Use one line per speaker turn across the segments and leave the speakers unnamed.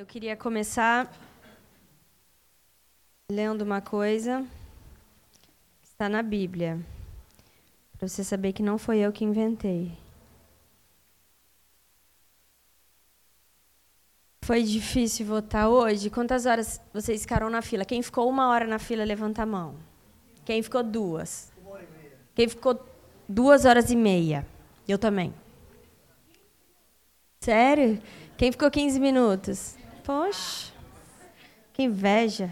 Eu queria começar lendo uma coisa que está na Bíblia, para você saber que não foi eu que inventei. Foi difícil votar hoje? Quantas horas vocês ficaram na fila? Quem ficou uma hora na fila, levanta a mão. Quem ficou duas? Quem ficou duas horas e meia? Eu também. Sério? Quem ficou 15 minutos? Poxa, que inveja.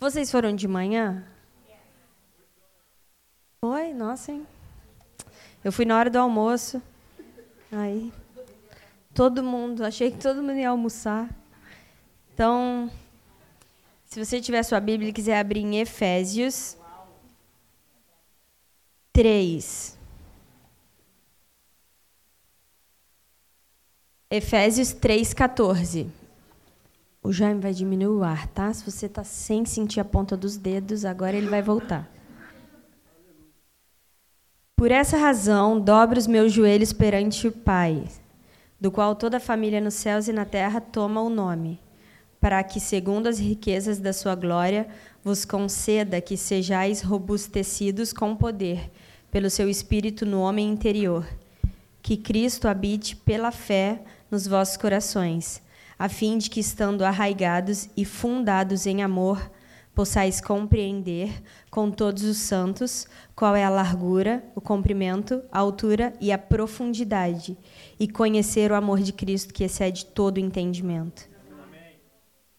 Vocês foram de manhã? Foi? Nossa, hein? Eu fui na hora do almoço. Aí, todo mundo, achei que todo mundo ia almoçar. Então, se você tiver sua Bíblia e quiser abrir em Efésios 3. Efésios 3,14. O Jaime vai diminuir o ar, tá? Se você está sem sentir a ponta dos dedos, agora ele vai voltar. Por essa razão, dobro os meus joelhos perante o Pai, do qual toda a família nos céus e na terra toma o nome, para que, segundo as riquezas da sua glória, vos conceda que sejais robustecidos com poder, pelo seu Espírito no homem interior, que Cristo habite pela fé nos vossos corações, a fim de que, estando arraigados e fundados em amor, possais compreender com todos os santos qual é a largura, o comprimento, a altura e a profundidade, e conhecer o amor de Cristo que excede todo entendimento.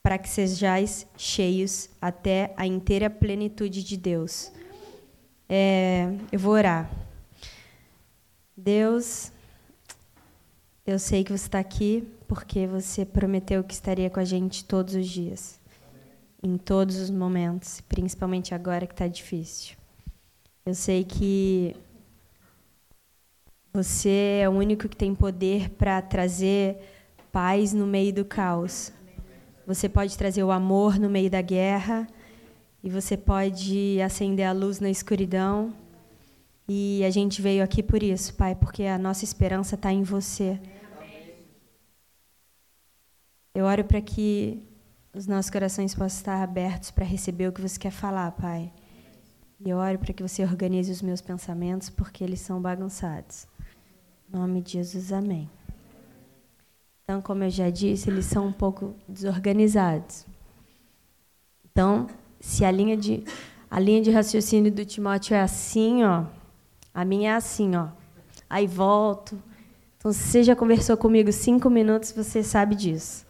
Para que sejais cheios até a inteira plenitude de Deus. É, eu vou orar. Deus, eu sei que você está aqui porque você prometeu que estaria com a gente todos os dias, em todos os momentos, principalmente agora que está difícil. Eu sei que você é o único que tem poder para trazer paz no meio do caos. Você pode trazer o amor no meio da guerra e você pode acender a luz na escuridão. E a gente veio aqui por isso, Pai, porque a nossa esperança está em você. Eu oro para que os nossos corações possam estar abertos para receber o que você quer falar, Pai. E eu oro para que você organize os meus pensamentos, porque eles são bagunçados. Em nome de Jesus, amém. Então, como eu já disse, eles são um pouco desorganizados. Então, se a linha de, a linha de raciocínio do Timóteo é assim, ó, a minha é assim, ó. Aí volto. Então, se você já conversou comigo cinco minutos, você sabe disso.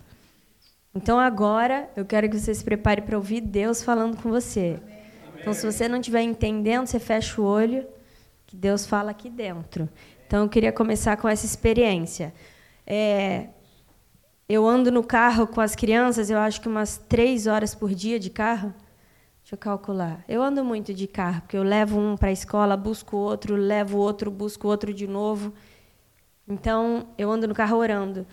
Então, agora, eu quero que você se prepare para ouvir Deus falando com você. Então, se você não estiver entendendo, você fecha o olho, que Deus fala aqui dentro. Então, eu queria começar com essa experiência. É, eu ando no carro com as crianças, eu acho que umas três horas por dia de carro. Deixa eu calcular. Eu ando muito de carro, porque eu levo um para a escola, busco outro, levo outro, busco outro de novo. Então, eu ando no carro orando.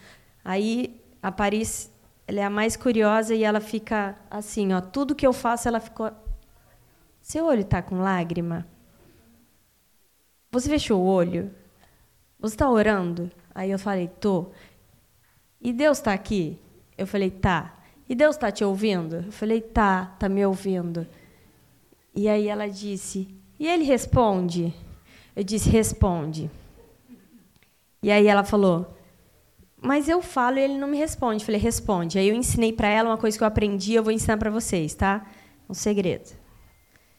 Aí, a Paris, ela é a mais curiosa e ela fica assim, ó, tudo que eu faço, ela ficou... Seu olho está com lágrima? Você fechou o olho? Você está orando? Aí eu falei, tô. E Deus está aqui? Eu falei, tá. E Deus está te ouvindo? Eu falei, tá, tá me ouvindo. E aí ela disse, e ele responde? Eu disse, responde. E aí ela falou, mas eu falo e ele não me responde. Falei, responde. Aí eu ensinei para ela uma coisa que eu aprendi, eu vou ensinar para vocês, tá? Um segredo.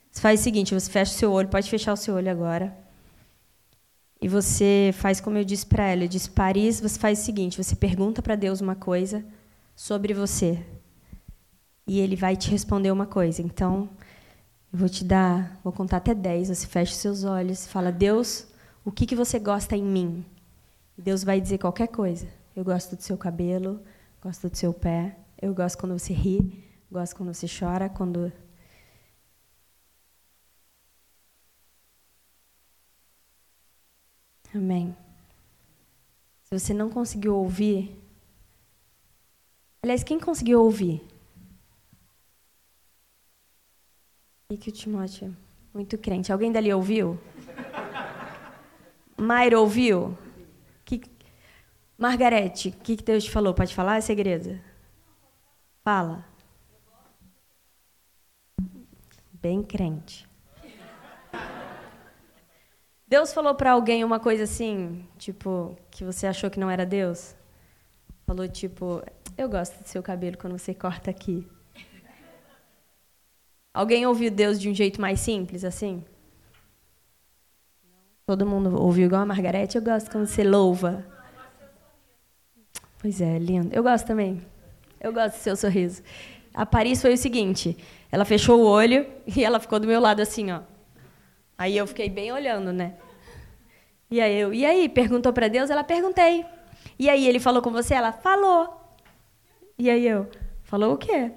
Você faz o seguinte, você fecha o seu olho, pode fechar o seu olho agora. E você faz como eu disse para ela. Eu disse, Paris, você faz o seguinte, você pergunta para Deus uma coisa sobre você e ele vai te responder uma coisa. Então, eu vou te dar, vou contar até 10, você fecha os seus olhos e fala: "Deus, o que que você gosta em mim?" Deus vai dizer qualquer coisa. Eu gosto do seu cabelo, gosto do seu pé, eu gosto quando você ri, gosto quando você chora, quando Amém. Se você não conseguiu ouvir, aliás, quem conseguiu ouvir? E que o Timóteo, muito crente. Alguém dali ouviu? Mayra ouviu? Margarete, o que, que Deus te falou? Pode falar? É segredo? Fala. Bem crente. Deus falou para alguém uma coisa assim, tipo, que você achou que não era Deus? Falou tipo, eu gosto do seu cabelo quando você corta aqui. Alguém ouviu Deus de um jeito mais simples, assim? Todo mundo ouviu igual a Margarete? Eu gosto quando você louva. Pois é, lindo. Eu gosto também. Eu gosto do seu sorriso. A Paris foi o seguinte: ela fechou o olho e ela ficou do meu lado assim, ó. Aí eu fiquei bem olhando, né? E aí eu, e aí, perguntou para Deus? Ela perguntei. E aí ele falou com você? Ela falou. E aí eu, falou o quê?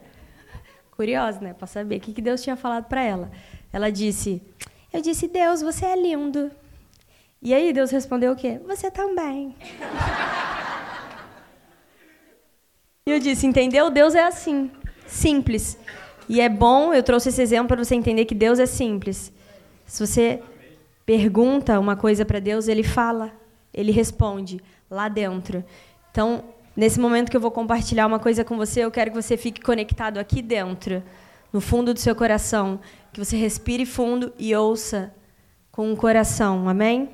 Curiosa, né, para saber o que Deus tinha falado para ela. Ela disse: "Eu disse, Deus, você é lindo". E aí Deus respondeu o quê? Você também. e eu disse, entendeu? Deus é assim, simples. E é bom, eu trouxe esse exemplo para você entender que Deus é simples. Se você pergunta uma coisa para Deus, ele fala, ele responde lá dentro. Então, nesse momento que eu vou compartilhar uma coisa com você, eu quero que você fique conectado aqui dentro, no fundo do seu coração, que você respire fundo e ouça com o coração. Amém?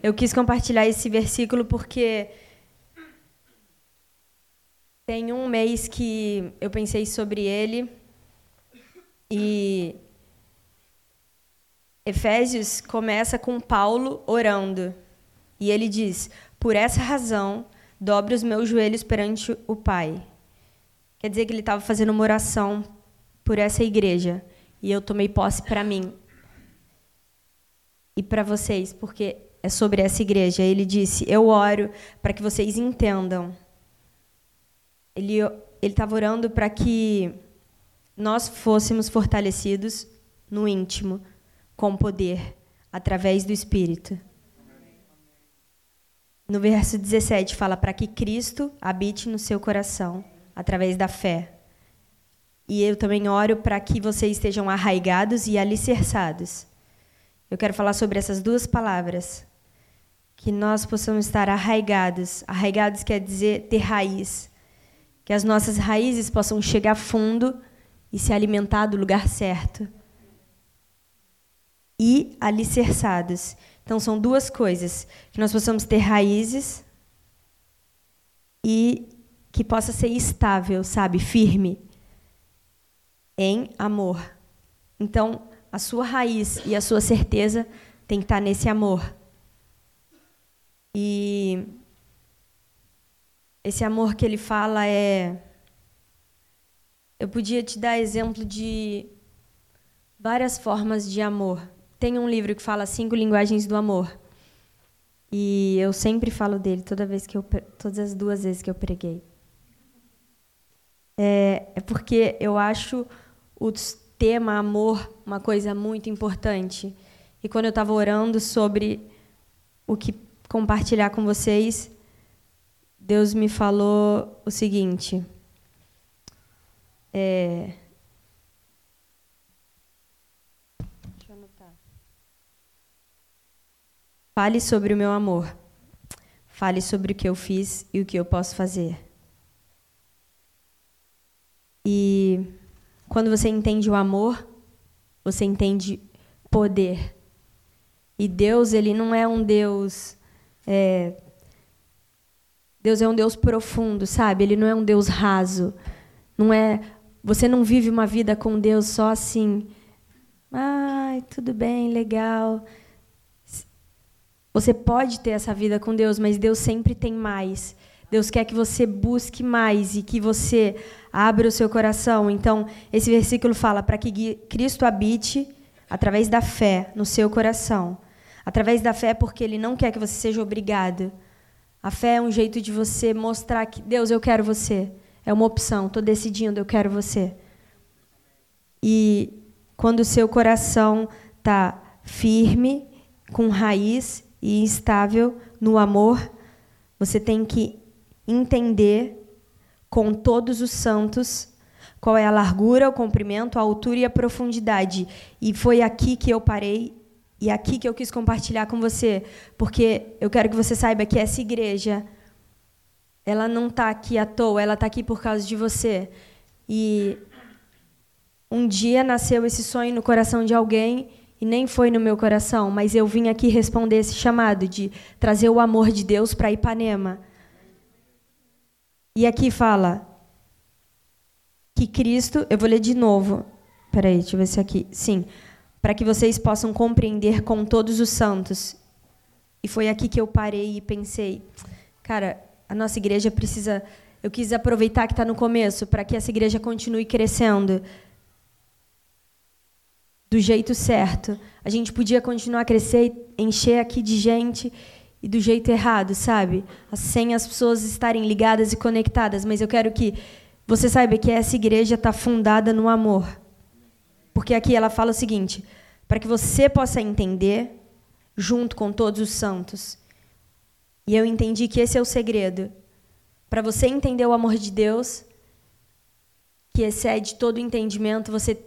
Eu quis compartilhar esse versículo porque tem um mês que eu pensei sobre ele e Efésios começa com Paulo orando. E ele diz: Por essa razão, dobre os meus joelhos perante o Pai. Quer dizer que ele estava fazendo uma oração por essa igreja. E eu tomei posse para mim e para vocês, porque é sobre essa igreja. Ele disse: Eu oro para que vocês entendam. Ele estava orando para que nós fôssemos fortalecidos no íntimo, com poder, através do Espírito. No verso 17 fala para que Cristo habite no seu coração, através da fé. E eu também oro para que vocês estejam arraigados e alicerçados. Eu quero falar sobre essas duas palavras que nós possamos estar arraigados. Arraigados quer dizer ter raiz. Que as nossas raízes possam chegar fundo e se alimentar do lugar certo. E alicerçados. Então, são duas coisas. Que nós possamos ter raízes e que possa ser estável, sabe? Firme. Em amor. Então, a sua raiz e a sua certeza tem que estar nesse amor. E esse amor que ele fala é. Eu podia te dar exemplo de várias formas de amor. Tem um livro que fala Cinco Linguagens do Amor. E eu sempre falo dele toda vez que eu todas as duas vezes que eu preguei. É, é porque eu acho o tema amor uma coisa muito importante. E quando eu estava orando sobre o que compartilhar com vocês, Deus me falou o seguinte. É, deixa eu anotar. Fale sobre o meu amor. Fale sobre o que eu fiz e o que eu posso fazer. E quando você entende o amor, você entende poder. E Deus, ele não é um Deus é, Deus é um Deus profundo, sabe? Ele não é um Deus raso. Não é. Você não vive uma vida com Deus só assim. Ai, tudo bem, legal. Você pode ter essa vida com Deus, mas Deus sempre tem mais. Deus quer que você busque mais e que você abra o seu coração. Então, esse versículo fala para que Cristo habite através da fé no seu coração. Através da fé, porque Ele não quer que você seja obrigado. A fé é um jeito de você mostrar que, Deus, eu quero você. É uma opção, estou decidindo, eu quero você. E quando o seu coração está firme, com raiz e estável no amor, você tem que entender com todos os santos qual é a largura, o comprimento, a altura e a profundidade. E foi aqui que eu parei e é aqui que eu quis compartilhar com você, porque eu quero que você saiba que essa igreja, ela não está aqui à toa, ela está aqui por causa de você. E um dia nasceu esse sonho no coração de alguém e nem foi no meu coração, mas eu vim aqui responder esse chamado de trazer o amor de Deus para Ipanema. E aqui fala que Cristo, eu vou ler de novo. Peraí, deixa eu ver se aqui. Sim. Para que vocês possam compreender com todos os santos. E foi aqui que eu parei e pensei, cara, a nossa igreja precisa. Eu quis aproveitar que está no começo para que essa igreja continue crescendo do jeito certo. A gente podia continuar a crescer encher aqui de gente e do jeito errado, sabe? Sem as pessoas estarem ligadas e conectadas. Mas eu quero que você saiba que essa igreja está fundada no amor. Porque aqui ela fala o seguinte: para que você possa entender, junto com todos os santos. E eu entendi que esse é o segredo. Para você entender o amor de Deus, que excede todo entendimento, você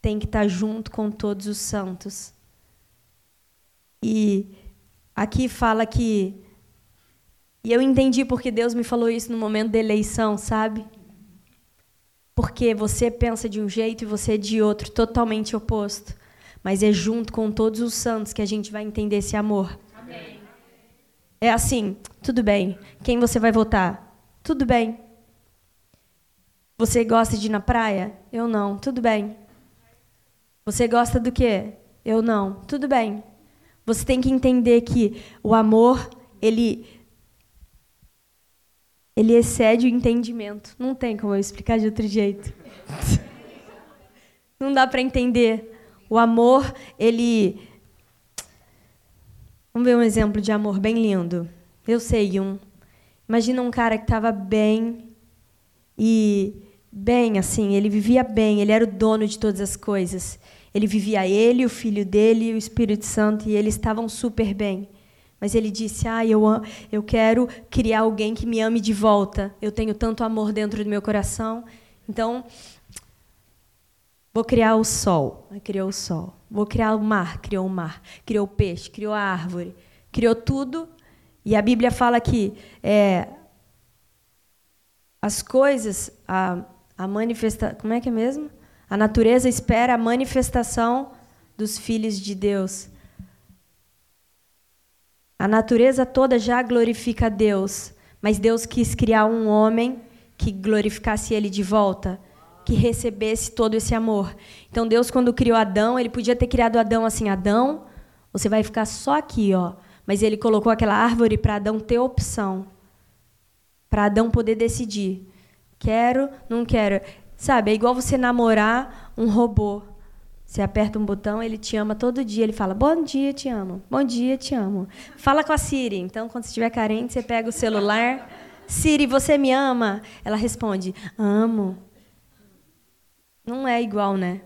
tem que estar junto com todos os santos. E aqui fala que. E eu entendi porque Deus me falou isso no momento da eleição, sabe? Porque você pensa de um jeito e você de outro, totalmente oposto. Mas é junto com todos os santos que a gente vai entender esse amor. Amém. É assim, tudo bem. Quem você vai votar? Tudo bem. Você gosta de ir na praia? Eu não. Tudo bem. Você gosta do quê? Eu não. Tudo bem. Você tem que entender que o amor, ele ele excede o entendimento. Não tem como eu explicar de outro jeito. Não dá para entender. O amor, ele Vamos ver um exemplo de amor bem lindo. Eu sei um. Imagina um cara que estava bem e bem assim, ele vivia bem, ele era o dono de todas as coisas. Ele vivia ele, o filho dele o Espírito Santo, e eles estavam super bem. Mas ele disse: Ah, eu, eu quero criar alguém que me ame de volta. Eu tenho tanto amor dentro do meu coração. Então, vou criar o sol. Criou o sol. Vou criar o mar. Criou o mar. Criou o peixe. Criou a árvore. Criou tudo. E a Bíblia fala que é, as coisas, a, a manifestação. Como é que é mesmo? A natureza espera a manifestação dos filhos de Deus. A natureza toda já glorifica a Deus, mas Deus quis criar um homem que glorificasse ele de volta, que recebesse todo esse amor. Então Deus quando criou Adão, ele podia ter criado Adão assim, Adão, você vai ficar só aqui, ó. Mas ele colocou aquela árvore para Adão ter opção. Para Adão poder decidir. Quero, não quero. Sabe, é igual você namorar um robô. Você aperta um botão, ele te ama todo dia. Ele fala: Bom dia, te amo. Bom dia, te amo. Fala com a Siri. Então, quando você estiver carente, você pega o celular. Siri, você me ama? Ela responde: Amo. Não é igual, né?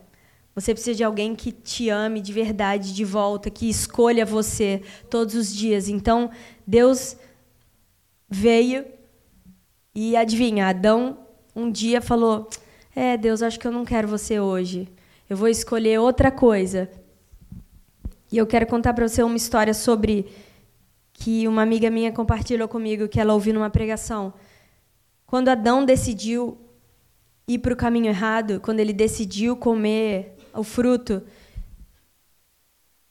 Você precisa de alguém que te ame de verdade, de volta, que escolha você todos os dias. Então, Deus veio e adivinha, Adão um dia falou: É, Deus, acho que eu não quero você hoje. Eu vou escolher outra coisa. E eu quero contar para você uma história sobre que uma amiga minha compartilhou comigo que ela ouviu numa pregação. Quando Adão decidiu ir para o caminho errado, quando ele decidiu comer o fruto,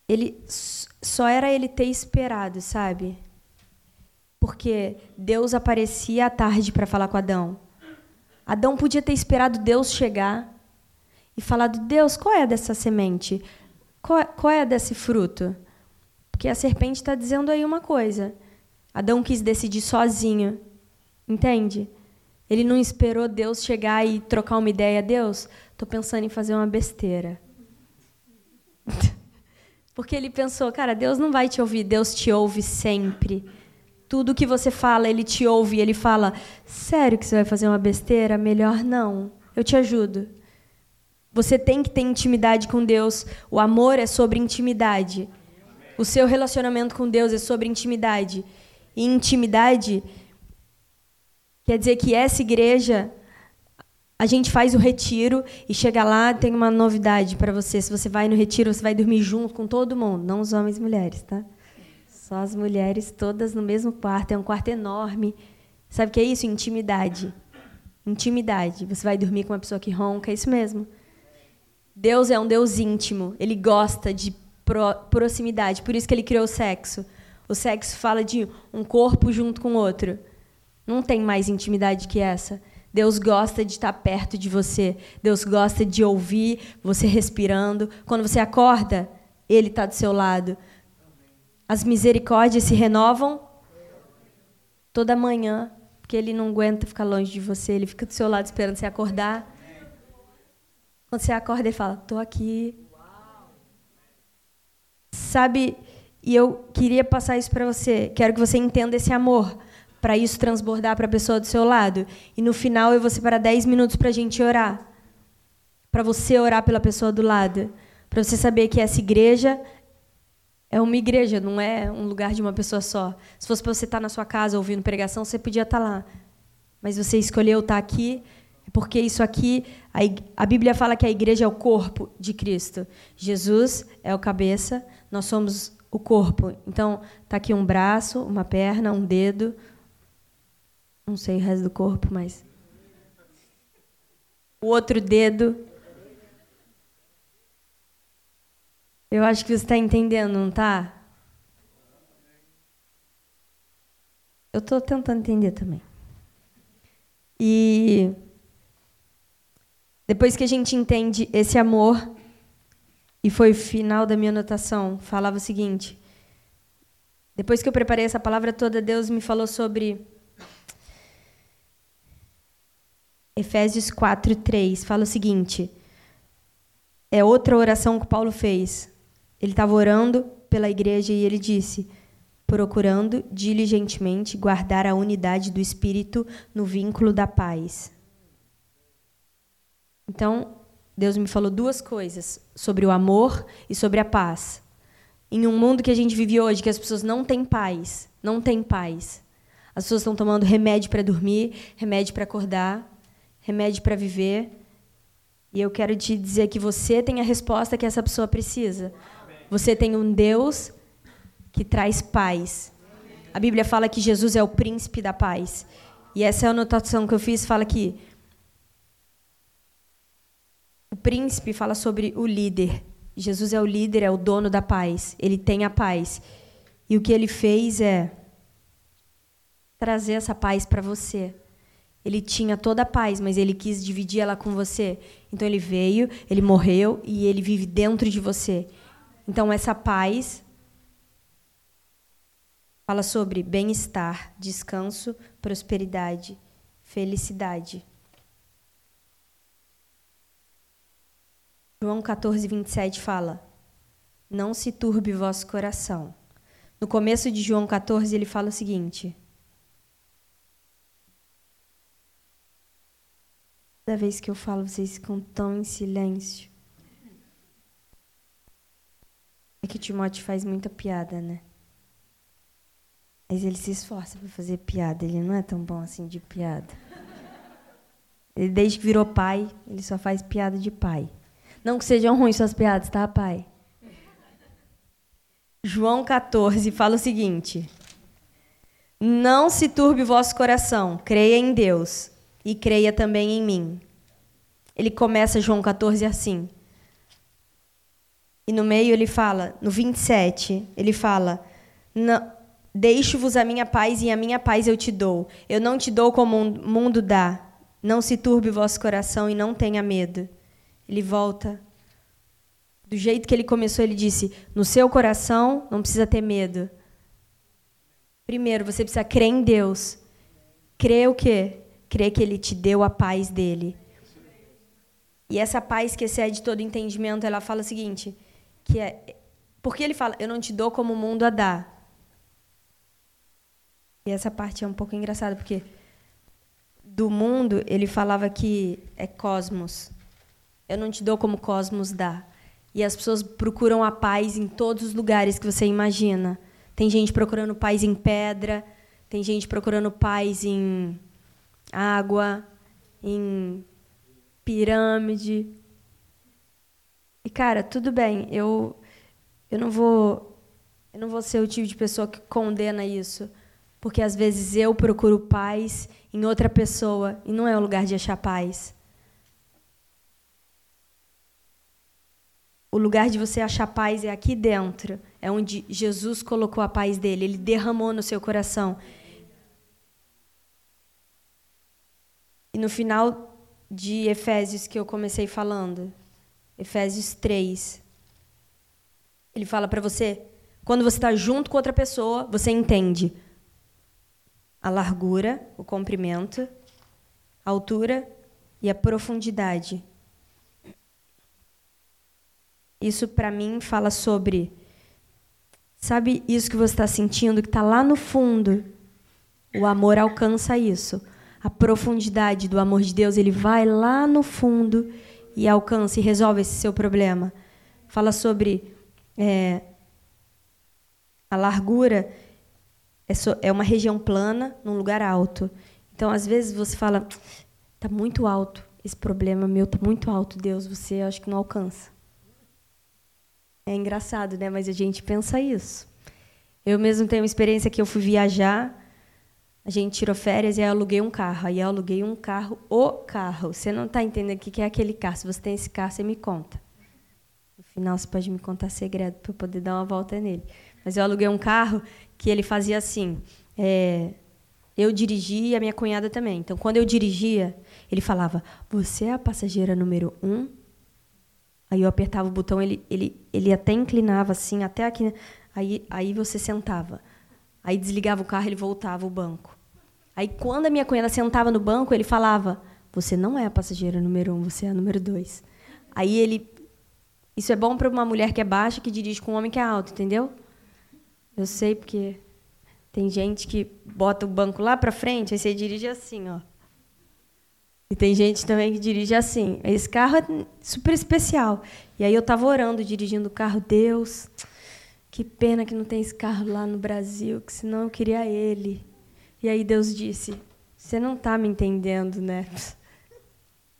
ele só era ele ter esperado, sabe? Porque Deus aparecia à tarde para falar com Adão. Adão podia ter esperado Deus chegar e falado: Deus, qual é dessa semente? Qual, é, qual é desse fruto? Porque a serpente está dizendo aí uma coisa. Adão quis decidir sozinho. Entende? Ele não esperou Deus chegar e trocar uma ideia. Deus, estou pensando em fazer uma besteira. Porque ele pensou, cara, Deus não vai te ouvir, Deus te ouve sempre. Tudo que você fala, ele te ouve, ele fala: Sério que você vai fazer uma besteira? Melhor não. Eu te ajudo. Você tem que ter intimidade com Deus. O amor é sobre intimidade. O seu relacionamento com Deus é sobre intimidade. E intimidade quer dizer que essa igreja, a gente faz o retiro e chega lá, tem uma novidade para você. Se você vai no retiro, você vai dormir junto com todo mundo, não os homens e mulheres, tá? Só as mulheres todas no mesmo quarto, é um quarto enorme. Sabe o que é isso? Intimidade. Intimidade. Você vai dormir com uma pessoa que ronca, é isso mesmo. Deus é um Deus íntimo. Ele gosta de pro proximidade. Por isso que ele criou o sexo. O sexo fala de um corpo junto com o outro. Não tem mais intimidade que essa. Deus gosta de estar perto de você. Deus gosta de ouvir você respirando. Quando você acorda, Ele está do seu lado. As misericórdias se renovam toda manhã, porque Ele não aguenta ficar longe de você. Ele fica do seu lado esperando você acordar. Quando você acorda, ele fala: Estou aqui. Sabe, e eu queria passar isso para você. Quero que você entenda esse amor, para isso transbordar para a pessoa do seu lado. E no final eu vou separar 10 minutos para a gente orar. Para você orar pela pessoa do lado. Para você saber que essa igreja é uma igreja, não é um lugar de uma pessoa só. Se fosse para você estar na sua casa ouvindo pregação, você podia estar lá. Mas você escolheu estar aqui porque isso aqui, a, Bíblia fala que a igreja é o corpo de Cristo. Jesus é o cabeça, nós somos o corpo. Então, está aqui um braço, uma perna, um dedo. Não sei o resto do corpo, mas. O outro dedo. Eu acho que você está entendendo, não está? Eu estou tentando entender também. E depois que a gente entende esse amor, e foi o final da minha anotação, falava o seguinte: depois que eu preparei essa palavra toda, Deus me falou sobre Efésios 4, 3. Fala o seguinte: é outra oração que Paulo fez. Ele estava orando pela igreja e ele disse: procurando diligentemente guardar a unidade do espírito no vínculo da paz. Então, Deus me falou duas coisas sobre o amor e sobre a paz. Em um mundo que a gente vive hoje, que as pessoas não têm paz, não têm paz. As pessoas estão tomando remédio para dormir, remédio para acordar, remédio para viver. E eu quero te dizer que você tem a resposta que essa pessoa precisa. Você tem um Deus que traz paz. A Bíblia fala que Jesus é o príncipe da paz. E essa é a anotação que eu fiz, fala que o príncipe fala sobre o líder. Jesus é o líder, é o dono da paz. Ele tem a paz. E o que ele fez é trazer essa paz para você. Ele tinha toda a paz, mas ele quis dividir ela com você. Então ele veio, ele morreu e ele vive dentro de você. Então essa paz fala sobre bem-estar, descanso, prosperidade, felicidade. João 14, 27 fala: Não se turbe vosso coração. No começo de João 14, ele fala o seguinte: Toda vez que eu falo, vocês ficam tão em silêncio. É que Timóteo faz muita piada, né? Mas ele se esforça para fazer piada. Ele não é tão bom assim de piada. Ele, desde que virou pai, ele só faz piada de pai. Não que sejam ruins suas piadas, tá, pai? João 14 fala o seguinte: Não se turbe vosso coração, creia em Deus e creia também em mim. Ele começa João 14 assim. E no meio ele fala, no 27, ele fala: Deixo-vos a minha paz e a minha paz eu te dou. Eu não te dou como o mundo dá. Não se turbe o vosso coração e não tenha medo. Ele volta. Do jeito que ele começou, ele disse: No seu coração não precisa ter medo. Primeiro, você precisa crer em Deus. Crer o quê? Crer que ele te deu a paz dele. E essa paz que excede todo entendimento, ela fala o seguinte, que é porque ele fala: "Eu não te dou como o mundo a dá". E essa parte é um pouco engraçada, porque do mundo ele falava que é cosmos. Eu não te dou como cosmos dá. E as pessoas procuram a paz em todos os lugares que você imagina. Tem gente procurando paz em pedra, tem gente procurando paz em água, em pirâmide. E cara, tudo bem, eu eu não vou eu não vou ser o tipo de pessoa que condena isso, Porque às vezes eu procuro paz em outra pessoa e não é o lugar de achar paz. O lugar de você achar paz é aqui dentro. É onde Jesus colocou a paz dele. Ele derramou no seu coração. E no final de Efésios que eu comecei falando, Efésios 3, ele fala para você, quando você está junto com outra pessoa, você entende a largura, o comprimento, a altura e a profundidade. Isso para mim fala sobre, sabe isso que você está sentindo que está lá no fundo. O amor alcança isso. A profundidade do amor de Deus, ele vai lá no fundo e alcança e resolve esse seu problema. Fala sobre é, a largura é, so, é uma região plana num lugar alto. Então, às vezes você fala, está muito alto esse problema meu, está muito alto, Deus, você acho que não alcança. É engraçado, né? Mas a gente pensa isso. Eu mesmo tenho uma experiência que eu fui viajar, a gente tirou férias e eu aluguei um carro. Aí eu aluguei um carro, o carro. Você não está entendendo o que é aquele carro. Se você tem esse carro, você me conta. No final, você pode me contar segredo para eu poder dar uma volta nele. Mas eu aluguei um carro que ele fazia assim. É, eu dirigia e a minha cunhada também. Então, quando eu dirigia, ele falava: Você é a passageira número um Aí eu apertava o botão, ele, ele, ele até inclinava assim, até aqui. Aí, aí você sentava. Aí desligava o carro, ele voltava o banco. Aí quando a minha cunhada sentava no banco, ele falava: Você não é a passageira número um, você é a número dois. Aí ele. Isso é bom para uma mulher que é baixa que dirige com um homem que é alto, entendeu? Eu sei porque tem gente que bota o banco lá para frente, aí você dirige assim, ó. E tem gente também que dirige assim. Esse carro é super especial. E aí eu estava orando, dirigindo o carro. Deus, que pena que não tem esse carro lá no Brasil, que senão eu queria ele. E aí Deus disse: Você não está me entendendo, né?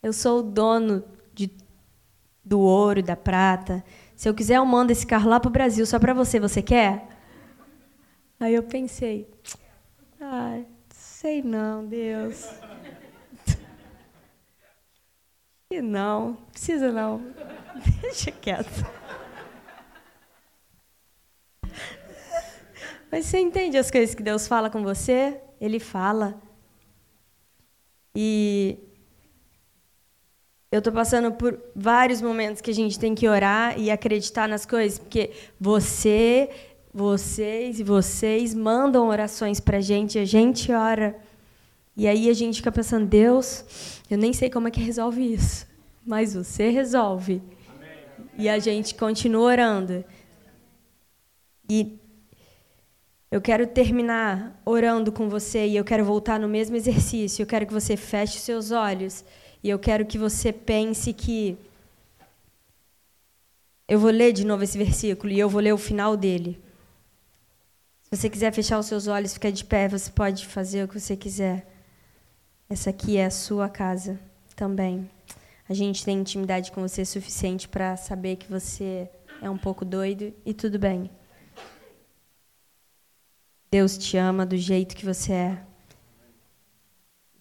Eu sou o dono de, do ouro da prata. Se eu quiser, eu mando esse carro lá para o Brasil só para você. Você quer? Aí eu pensei: Ah, sei não, Deus. E não, precisa não. Deixa quieto. Mas você entende as coisas que Deus fala com você? Ele fala. E eu estou passando por vários momentos que a gente tem que orar e acreditar nas coisas, porque você, vocês e vocês mandam orações para a gente, a gente ora. E aí a gente fica pensando, Deus, eu nem sei como é que resolve isso, mas você resolve. Amém. E a gente continua orando. E eu quero terminar orando com você e eu quero voltar no mesmo exercício. Eu quero que você feche seus olhos e eu quero que você pense que eu vou ler de novo esse versículo e eu vou ler o final dele. Se você quiser fechar os seus olhos, ficar de pé, você pode fazer o que você quiser. Essa aqui é a sua casa também. A gente tem intimidade com você suficiente para saber que você é um pouco doido e tudo bem. Deus te ama do jeito que você é.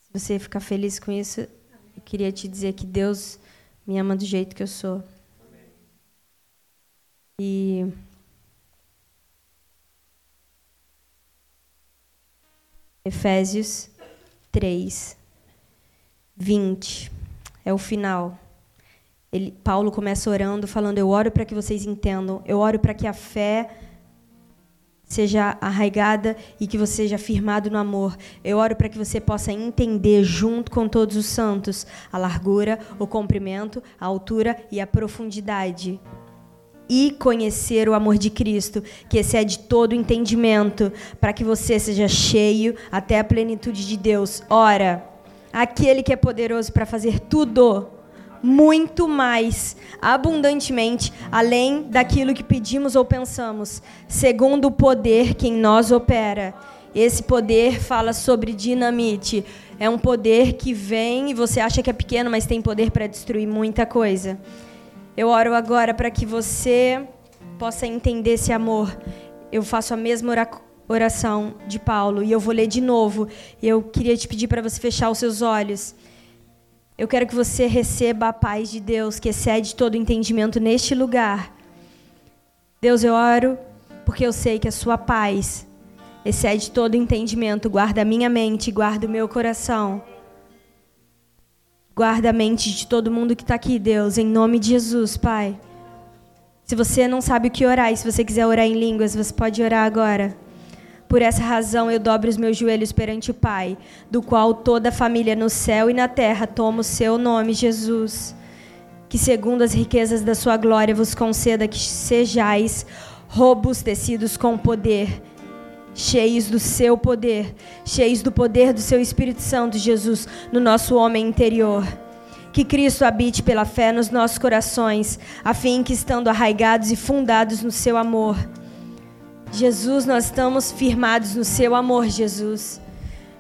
Se você ficar feliz com isso, eu queria te dizer que Deus me ama do jeito que eu sou. E Efésios 3, 20. É o final. Ele, Paulo começa orando, falando: Eu oro para que vocês entendam, eu oro para que a fé seja arraigada e que você seja firmado no amor. Eu oro para que você possa entender, junto com todos os santos, a largura, o comprimento, a altura e a profundidade e conhecer o amor de Cristo, que excede todo entendimento, para que você seja cheio até a plenitude de Deus. Ora, aquele que é poderoso para fazer tudo, muito mais, abundantemente, além daquilo que pedimos ou pensamos, segundo o poder que em nós opera. Esse poder fala sobre dinamite. É um poder que vem e você acha que é pequeno, mas tem poder para destruir muita coisa. Eu oro agora para que você possa entender esse amor. Eu faço a mesma oração de Paulo e eu vou ler de novo. Eu queria te pedir para você fechar os seus olhos. Eu quero que você receba a paz de Deus que excede todo entendimento neste lugar. Deus, eu oro porque eu sei que a sua paz excede todo entendimento. Guarda a minha mente, guarda o meu coração. Guarda a mente de todo mundo que está aqui, Deus, em nome de Jesus, Pai. Se você não sabe o que orar, e se você quiser orar em línguas, você pode orar agora. Por essa razão eu dobro os meus joelhos perante o Pai, do qual toda a família no céu e na terra toma o seu nome, Jesus. Que segundo as riquezas da sua glória vos conceda que sejais robustecidos com poder, cheios do seu poder, cheios do poder do seu Espírito Santo, Jesus, no nosso homem interior. Que Cristo habite pela fé nos nossos corações, a fim que, estando arraigados e fundados no seu amor, Jesus, nós estamos firmados no seu amor, Jesus.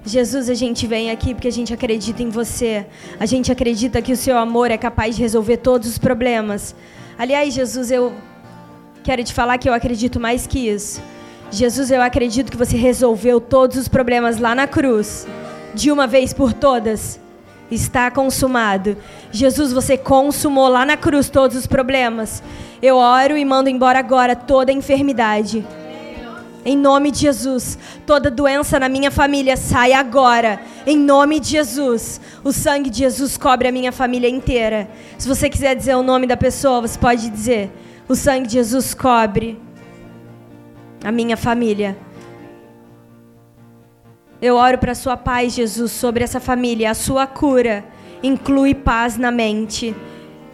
Jesus, a gente vem aqui porque a gente acredita em você. A gente acredita que o seu amor é capaz de resolver todos os problemas. Aliás, Jesus, eu quero te falar que eu acredito mais que isso. Jesus, eu acredito que você resolveu todos os problemas lá na cruz, de uma vez por todas. Está consumado. Jesus, você consumou lá na cruz todos os problemas. Eu oro e mando embora agora toda a enfermidade. Em nome de Jesus, toda doença na minha família sai agora. Em nome de Jesus, o sangue de Jesus cobre a minha família inteira. Se você quiser dizer o nome da pessoa, você pode dizer: O sangue de Jesus cobre a minha família. Eu oro para a sua paz, Jesus, sobre essa família. A sua cura inclui paz na mente.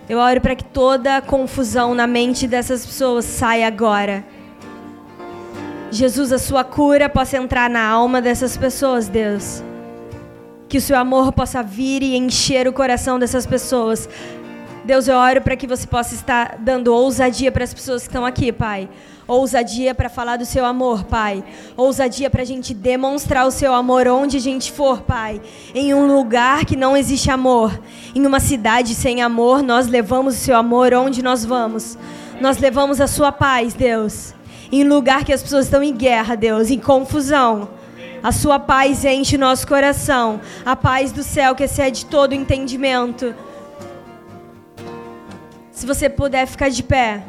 Eu oro para que toda confusão na mente dessas pessoas saia agora. Jesus, a sua cura possa entrar na alma dessas pessoas, Deus. Que o seu amor possa vir e encher o coração dessas pessoas. Deus, eu oro para que você possa estar dando ousadia para as pessoas que estão aqui, Pai. Ousadia para falar do seu amor, Pai. Ousadia para a gente demonstrar o seu amor onde a gente for, Pai. Em um lugar que não existe amor. Em uma cidade sem amor, nós levamos o seu amor onde nós vamos. Nós levamos a sua paz, Deus em lugar que as pessoas estão em guerra, Deus, em confusão. A sua paz enche nosso coração, a paz do céu que excede todo entendimento. Se você puder ficar de pé.